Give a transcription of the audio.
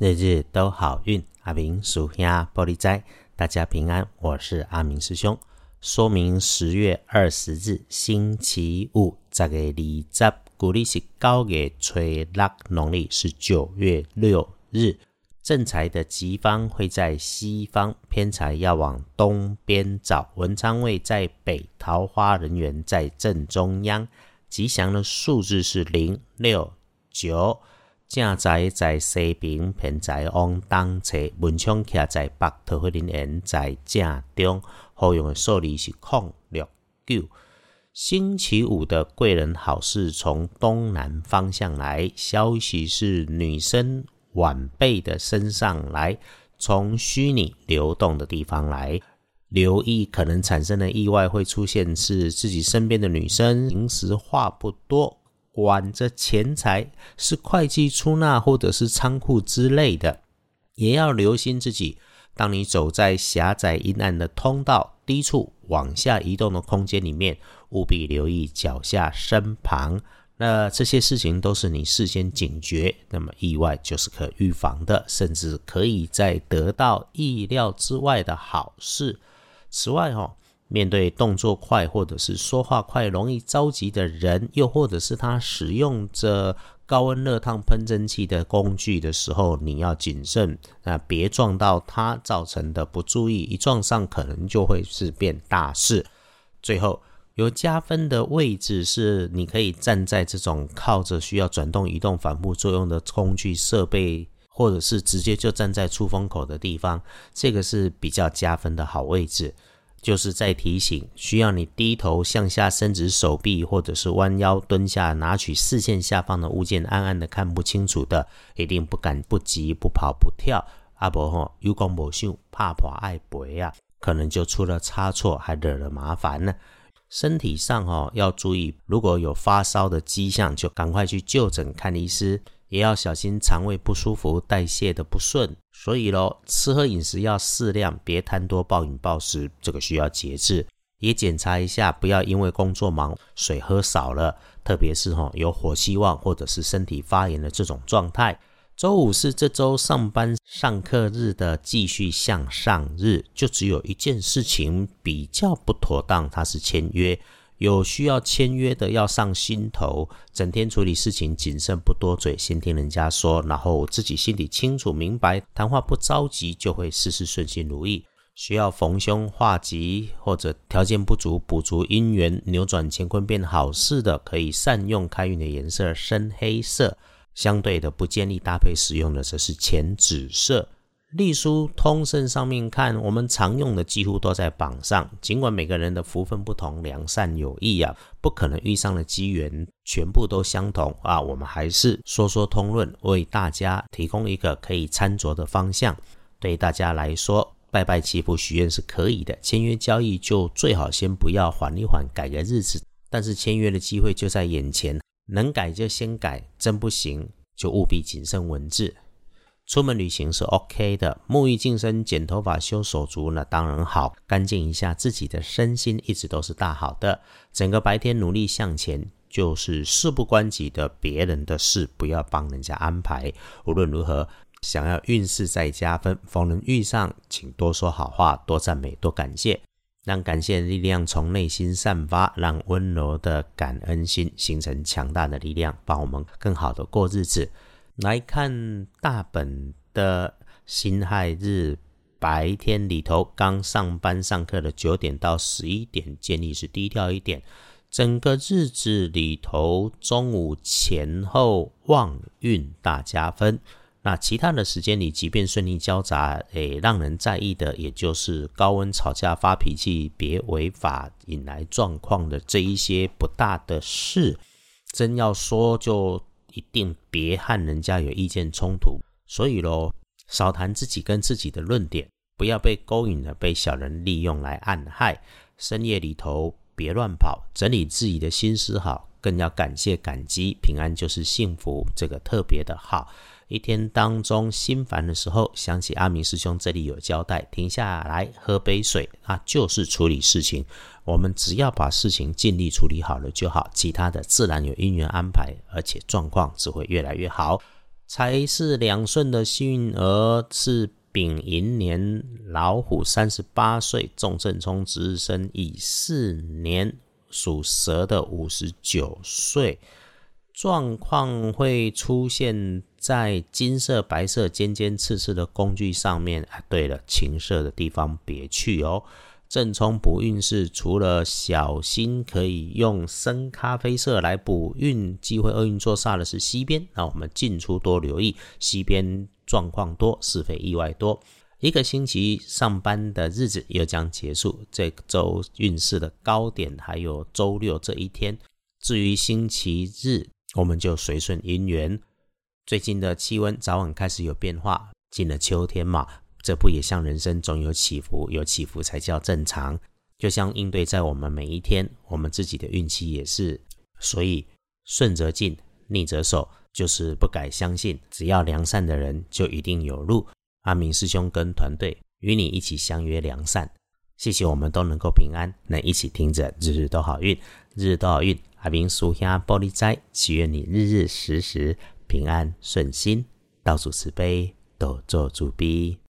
日日都好运。阿明属兄玻璃斋，大家平安。我是阿明师兄。说明十月二十日星期五，这个二十，古历是九月初六，农历是九月六日。正财的吉方会在西方，偏财要往东边找。文昌位在北，桃花人缘在正中央。吉祥的数字是零六九。正在在西边，偏在往东侧，门窗徛在北，桃花林缘在正中。好用的数字是空六九。星期五的贵人好事从东南方向来，消息是女生晚辈的身上来，从虚拟流动的地方来，留意可能产生的意外会出现是自己身边的女生，平时话不多。管着钱财是会计出纳或者是仓库之类的，也要留心自己。当你走在狭窄阴暗的通道、低处往下移动的空间里面，务必留意脚下身旁。那这些事情都是你事先警觉，那么意外就是可预防的，甚至可以在得到意料之外的好事。此外，哈。面对动作快或者是说话快、容易着急的人，又或者是他使用着高温热烫喷蒸器的工具的时候，你要谨慎，那别撞到他造成的不注意，一撞上可能就会是变大事。最后有加分的位置是，你可以站在这种靠着需要转动、移动、反复作用的工具设备，或者是直接就站在出风口的地方，这个是比较加分的好位置。就是在提醒，需要你低头向下伸直手臂，或者是弯腰蹲下拿取视线下方的物件，暗暗的看不清楚的，一定不敢不急不跑不跳。阿伯吼有讲无想，怕破爱背啊，可能就出了差错，还惹了麻烦呢。身体上哈要注意，如果有发烧的迹象，就赶快去就诊看医师。也要小心肠胃不舒服、代谢的不顺，所以咯，吃喝饮食要适量，别贪多暴饮暴食，这个需要节制。也检查一下，不要因为工作忙水喝少了，特别是哈有火气旺或者是身体发炎的这种状态。周五是这周上班上课日的继续向上日，就只有一件事情比较不妥当，它是签约。有需要签约的要上心头，整天处理事情谨慎不多嘴，先听人家说，然后自己心里清楚明白，谈话不着急，就会事事顺心如意。需要逢凶化吉或者条件不足补足姻缘，扭转乾坤变好事的，可以善用开运的颜色深黑色。相对的不建议搭配使用的则是浅紫色。隶书通胜上面看，我们常用的几乎都在榜上。尽管每个人的福分不同，良善有益啊，不可能遇上的机缘全部都相同啊。我们还是说说通论，为大家提供一个可以参酌的方向。对大家来说，拜拜祈福许愿是可以的，签约交易就最好先不要，缓一缓，改个日子。但是签约的机会就在眼前，能改就先改，真不行就务必谨慎文字。出门旅行是 OK 的，沐浴净身、剪头发、修手足，那当然好，干净一下自己的身心，一直都是大好的。整个白天努力向前，就是事不关己的别人的事，不要帮人家安排。无论如何，想要运势再加分，逢人遇上，请多说好话，多赞美，多感谢，让感谢的力量从内心散发，让温柔的感恩心形成强大的力量，帮我们更好的过日子。来看大本的辛亥日白天里头，刚上班上课的九点到十一点，建议是低调一点。整个日子里头，中午前后旺运大加分。那其他的时间里，即便顺利交杂，诶，让人在意的，也就是高温吵架发脾气，别违法引来状况的这一些不大的事。真要说就。一定别和人家有意见冲突，所以咯，少谈自己跟自己的论点，不要被勾引了，被小人利用来暗害。深夜里头别乱跑，整理自己的心思好，更要感谢感激，平安就是幸福，这个特别的好。一天当中心烦的时候，想起阿明师兄这里有交代，停下来喝杯水啊，就是处理事情。我们只要把事情尽力处理好了就好，其他的自然有因缘安排，而且状况只会越来越好。财是两顺的幸运儿是丙寅年老虎，三十八岁，重正冲值日生乙巳年属蛇的五十九岁。状况会出现在金色、白色、尖尖刺刺的工具上面。啊，对了，情色的地方别去哦。正冲补运是除了小心可以用深咖啡色来补运，机会厄运坐煞的是西边。那我们进出多留意，西边状况多，是非意外多。一个星期上班的日子又将结束，这周运势的高点还有周六这一天。至于星期日。我们就随顺因缘。最近的气温早晚开始有变化，进了秋天嘛，这不也像人生总有起伏，有起伏才叫正常。就像应对在我们每一天，我们自己的运气也是。所以顺则进，逆则守，就是不改相信，只要良善的人就一定有路。阿明师兄跟团队与你一起相约良善，谢谢我们都能够平安，能一起听着日日都好运，日日都好运。阿明叔兄玻璃斋，祈愿你日日时时平安顺心，倒数慈悲，多做主逼。